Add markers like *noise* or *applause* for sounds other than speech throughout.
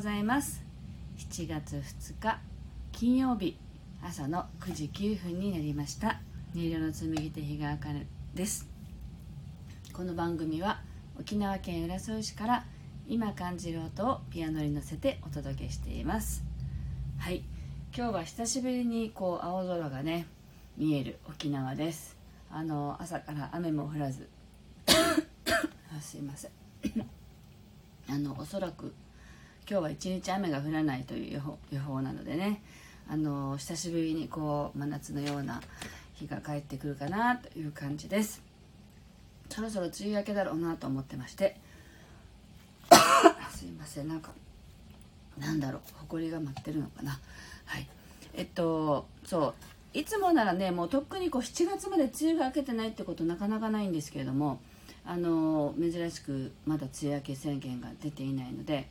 うございます。7月2日金曜日朝の9時9分になりました。音色の紡手日川茜です。この番組は沖縄県浦添市から今感じる音をピアノに乗せてお届けしています。はい。今日は久しぶりにこう青空がね見える沖縄です。あの朝から雨も降らず。*coughs* すいません。*coughs* あのおそらく今日は一日雨が降らないという予報予報なのでね。あの久しぶりにこう真夏のような日が帰ってくるかなという感じです。そろそろ梅雨明けだろうなと思ってまして。*coughs* すいませんなんかなんだろう。埃が舞ってるのかな。はい。えっとそう。いつもならねもうとっくにこう7月まで梅雨が明けてないってことなかなかないんですけれどもあの珍しくまだ梅雨明け宣言が出ていないので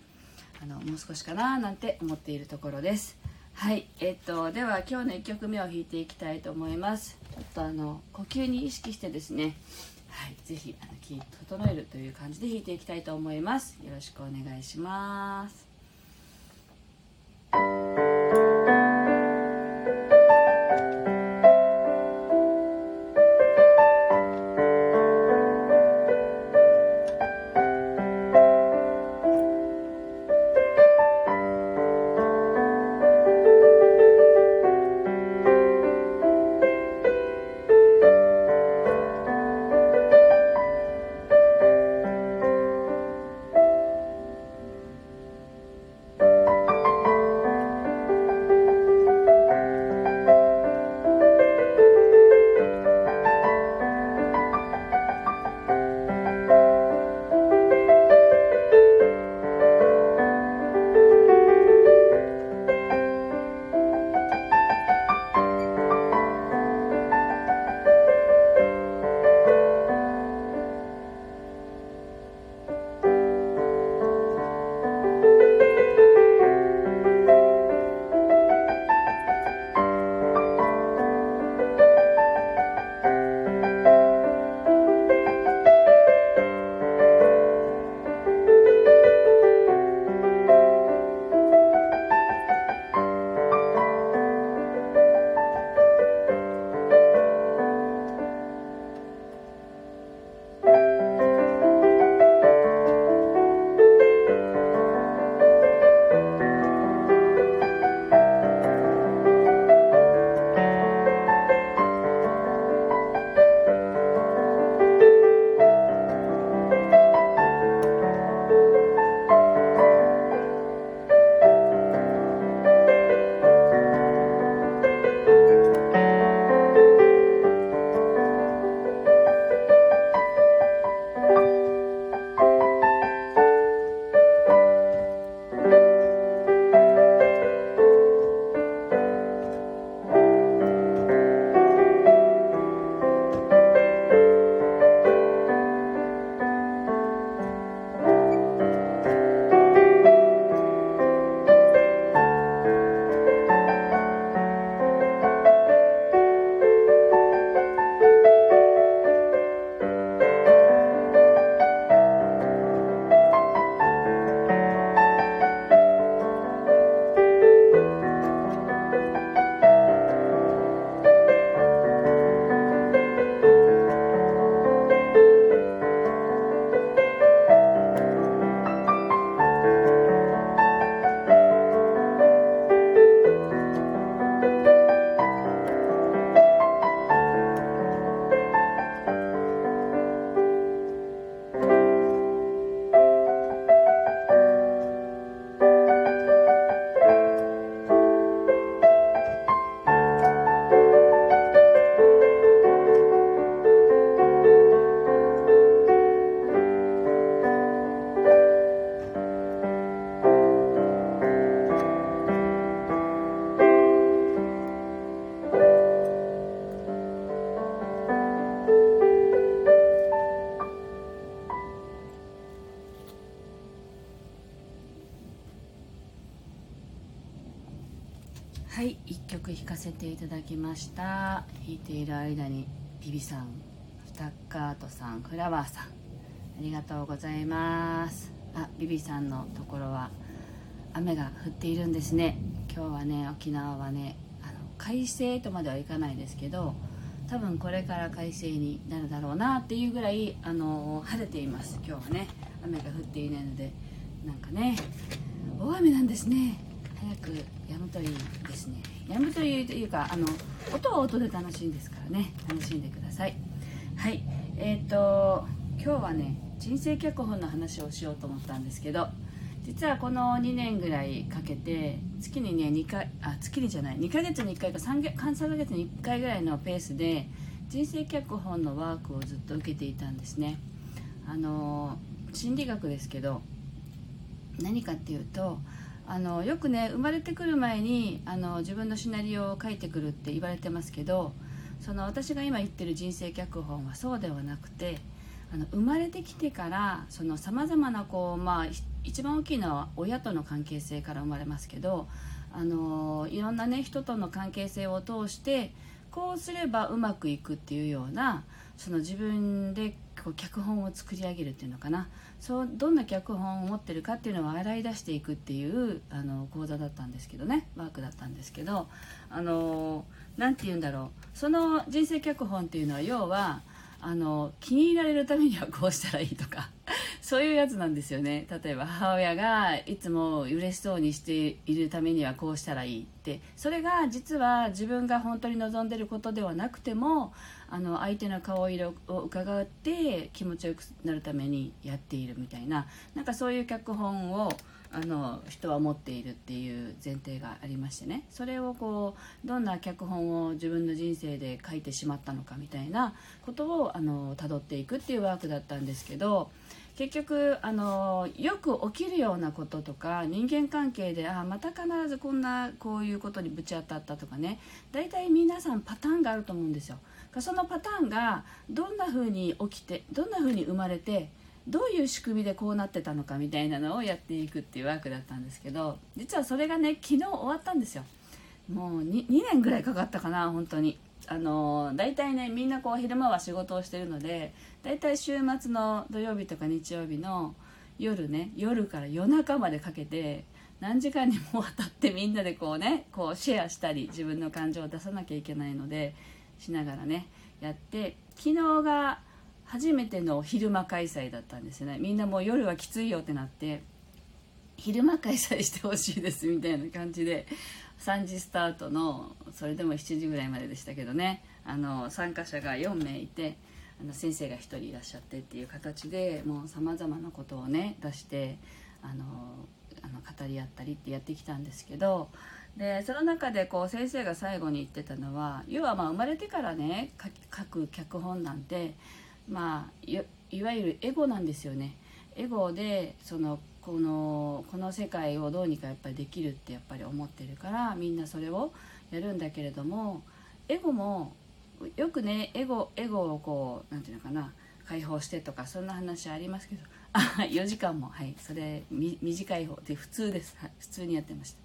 あのもう少しかななんて思っているところです。はいえっとでは今日の1曲目を弾いていきたいと思います。ちょっとあの呼吸に意識してですね。はい是非あの整えるという感じで弾いていきたいと思います。よろしくお願いします。はい1曲弾かせていただきました。弾いている間にビビさんスタッカートさんフラワーさん。ありがとうございます。あビビさんのところは雨が降っているんですね。今日はね沖縄はねあの快晴とまではいかないですけど多分これから快晴になるだろうなっていうぐらいあの晴れています。今日はね雨が降っていないのでなんかね大雨なんですね。早く止むといいですね。止むというかあの音は音で楽しいんですからね。楽しんでください。はい。えっ、ー、と今日はね人生脚本の話をしようと思ったんですけど実はこの2年ぐらいかけて月にね2回あ月にじゃない2ヶ月に1回か 3, 3ヶ月に1回ぐらいのペースで人生脚本のワークをずっと受けていたんですね。あの心理学ですけど何かっていうとあのよくね生まれてくる前にあの自分のシナリオを書いてくるって言われてますけどその私が今言ってる人生脚本はそうではなくてあの生まれてきてからさまざまなこう、まあ、一番大きいのは親との関係性から生まれますけどあのいろんな、ね、人との関係性を通してこうすればうまくいくっていうようなその自分でこう脚本を作り上げるっていうのかな。そうどんな脚本を持ってるかっていうのを洗い出していくっていうあの講座だったんですけどね。ワークだったんですけどあの何て言うんだろう。その人生脚本っていうのは要はあの気に入られるためにはこうしたらいいとか *laughs* そういうやつなんですよね。例えば母親がいつも嬉しそうにしているためにはこうしたらいいって。それが実は自分が本当に望んでることではなくてもあの相手の顔色を伺って気持ちよくなるためにやっているみたいななんかそういう脚本をあの人は持っているっていう前提がありましてねそれをこうどんな脚本を自分の人生で書いてしまったのかみたいなことをあの辿っていくっていうワークだったんですけど結局あのよく起きるようなこととか人間関係であまた必ずこんなこういうことにぶち当たったとかね大体皆さんパターンがあると思うんですよ。そのパターンがどんな風に起きてどんな風に生まれてどういう仕組みでこうなってたのかみたいなのをやっていくっていうワークだったんですけど実はそれがね昨日終わったんですよ。もう 2, 2年ぐらいかかったかな本当に。あの大体ねみんなこう昼間は仕事をしてるので大体週末の土曜日とか日曜日の夜ね夜から夜中までかけて何時間にもわたってみんなでこうねこうシェアしたり自分の感情を出さなきゃいけないのでしながらねやって昨日が初めての昼間開催だったんですよね。みんなもう夜はきついよってなって昼間開催してほしいですみたいな感じで3時スタートのそれでも7時ぐらいまででしたけどね。あの参加者が4名いてあの先生が1人いらっしゃってっていう形でもうさまざまなことをね出してあのの語り合ったりってやってきたんですけどでその中でこう先生が最後に言ってたのは要はまあ生まれてからね書く脚本なんてまあいわゆるエゴなんですよね。エゴでそのこのこの世界をどうにかやっぱりできるってやっぱり思ってるからみんなそれをやるんだけれどもエゴもよくねエゴエゴをこう何て言うのかな解放してとかそんな話ありますけど *laughs* あ4時間もはいそれ短い方で普通です、はい、普通にやってました。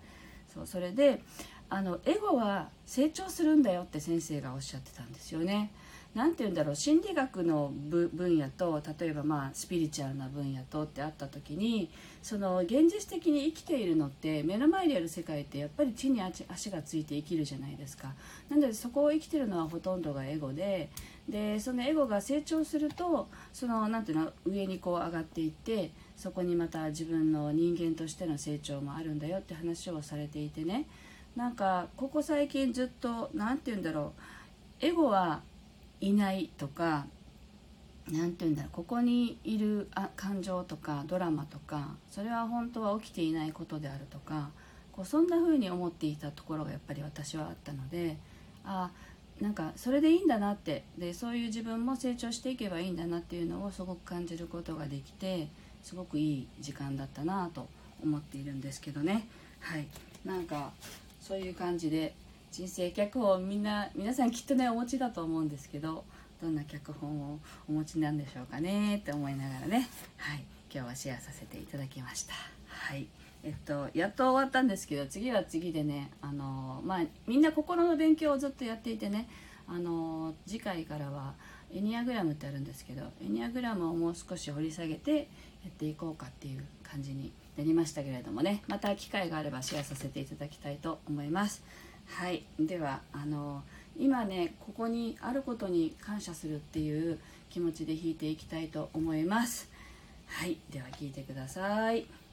そうそれであのエゴは成長するんだよって先生がおっしゃってたんですよね。何て言うんだろう心理学の分野と例えばまあスピリチュアルな分野とってあった時にその現実的に生きているのって目の前にある世界ってやっぱり地に足がついて生きるじゃないですか。なのでそこを生きてるのはほとんどがエゴででそのエゴが成長するとその何ていうの上にこう上がっていってそこにまた自分の人間としての成長もあるんだよって話をされていてね。なんかここ最近ずっと何て言うんだろうエゴはいないとか何て言うんだろうここにいるあ感情とかドラマとかそれは本当は起きていないことであるとかこうそんな風に思っていたところがやっぱり私はあったのであなんかそれでいいんだなってでそういう自分も成長していけばいいんだなっていうのをすごく感じることができてすごくいい時間だったなと思っているんですけどね。はい。なんかそういう感じで人生脚本をみんな皆さんきっとねお持ちだと思うんですけどどんな脚本をお持ちなんでしょうかねって思いながらね、はい、今日はシェアさせていただきました。はいえっと、やっと終わったんですけど次は次でねあの、まあ、みんな心の勉強をずっとやっていてねあの次回からはエニアグラムってあるんですけどエニアグラムをもう少し掘り下げてやっていこうかっていう感じになりましたけれどもねまた機会があればシェアさせていただきたいと思います。はい。ではあの今ねここにあることに感謝するっていう気持ちで弾いていきたいと思います。はい。では聞いてください。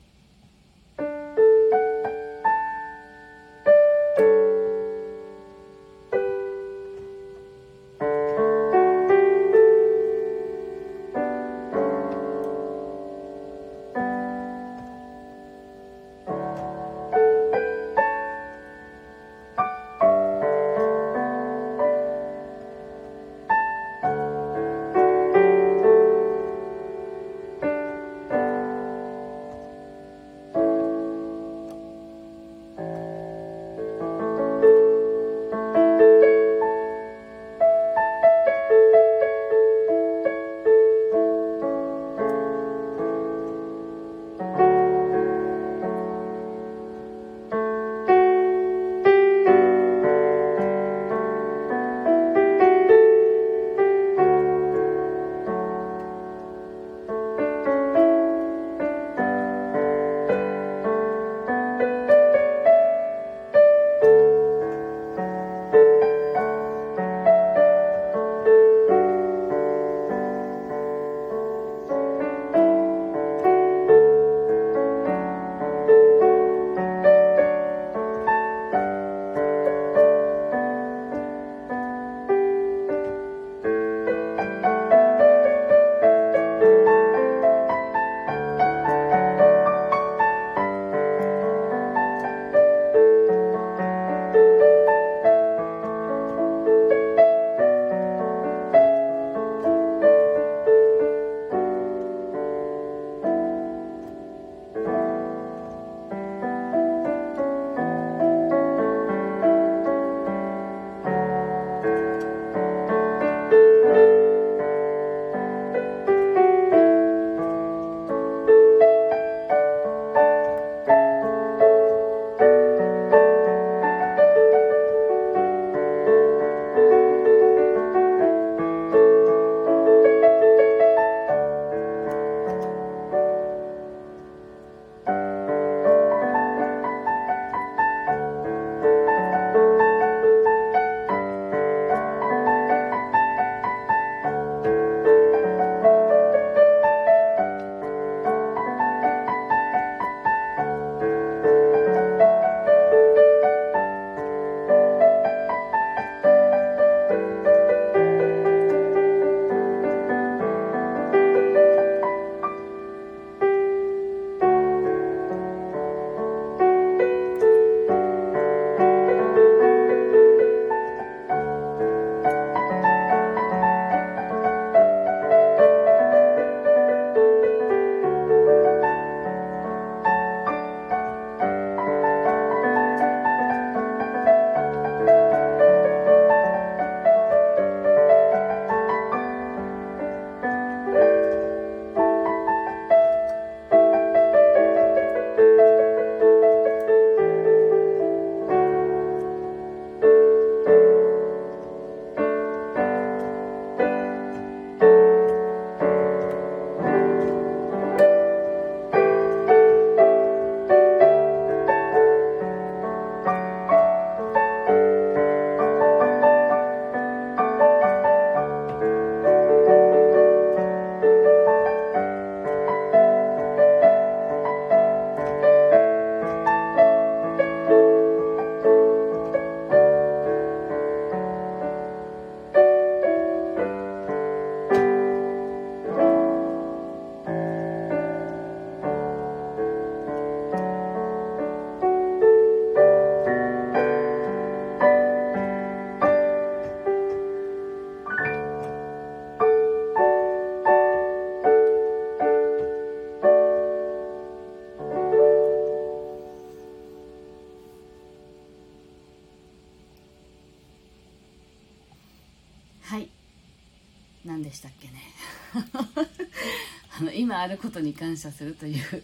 あることに感謝するという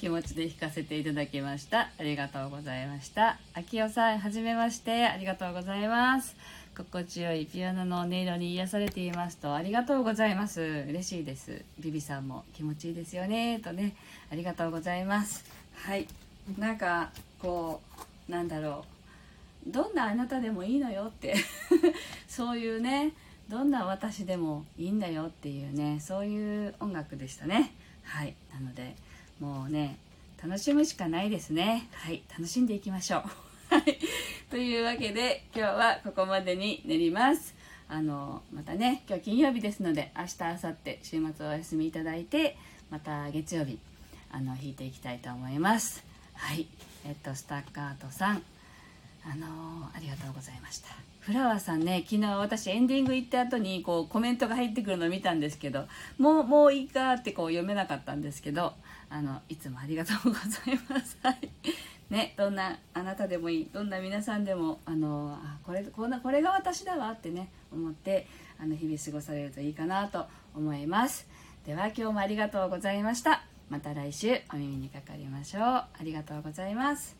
気持ちで弾かせていただきました。ありがとうございました。秋代さん、はめまして、ありがとうございます。心地よいピアノの音色に癒されていますと、ありがとうございます。嬉しいです。ビビさんも気持ちいいですよね、とね、ありがとうございます。はい。なんか、こう、なんだろう。どんなあなたでもいいのよって *laughs* そういうね、どんな私でもいいんだよっていうねそういう音楽でしたね。はい。なのでもうね楽しむしかないですね。はい。楽しんでいきましょう。*laughs* はい。というわけで今日はここまでになります。あのまたね今日金曜日ですので明日明後日週末お休みいただいてまた月曜日あの弾いていきたいと思います。はい。えっとスタッカートさんあのありがとうございました。フラワーさんね昨日私エンディング行った後にこうコメントが入ってくるのを見たんですけどもうもういいかってこう読めなかったんですけどあのいつもありがとうございます。ねどんなあなたでもいい。どんな皆さんでもあのあこれこんなこれが私だわってね思ってあの日々過ごされるといいかなと思います。では今日もありがとうございました。また来週お耳にかかりましょう。ありがとうございます。